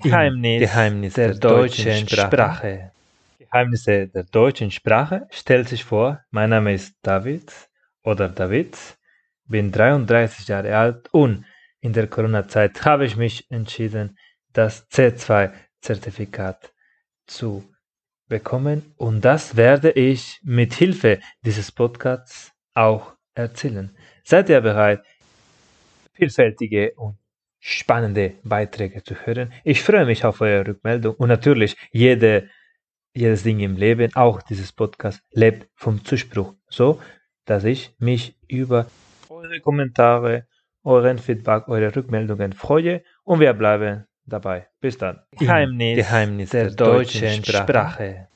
Geheimnis, Geheimnis der, der deutschen Sprache. Sprache. Geheimnisse der deutschen Sprache stellt sich vor, mein Name ist David oder David, bin 33 Jahre alt und in der Corona-Zeit habe ich mich entschieden, das C2-Zertifikat zu bekommen und das werde ich mit Hilfe dieses Podcasts auch erzählen. Seid ihr bereit, vielfältige und spannende Beiträge zu hören? Ich freue mich auf eure Rückmeldung und natürlich jede, jedes Ding im Leben, auch dieses Podcast, lebt vom Zuspruch, so dass ich mich über eure Kommentare, euren Feedback, eure Rückmeldungen freue und wir bleiben dabei. Bis dann. Geheimnis, Geheimnis der, der deutschen Sprache. Sprache.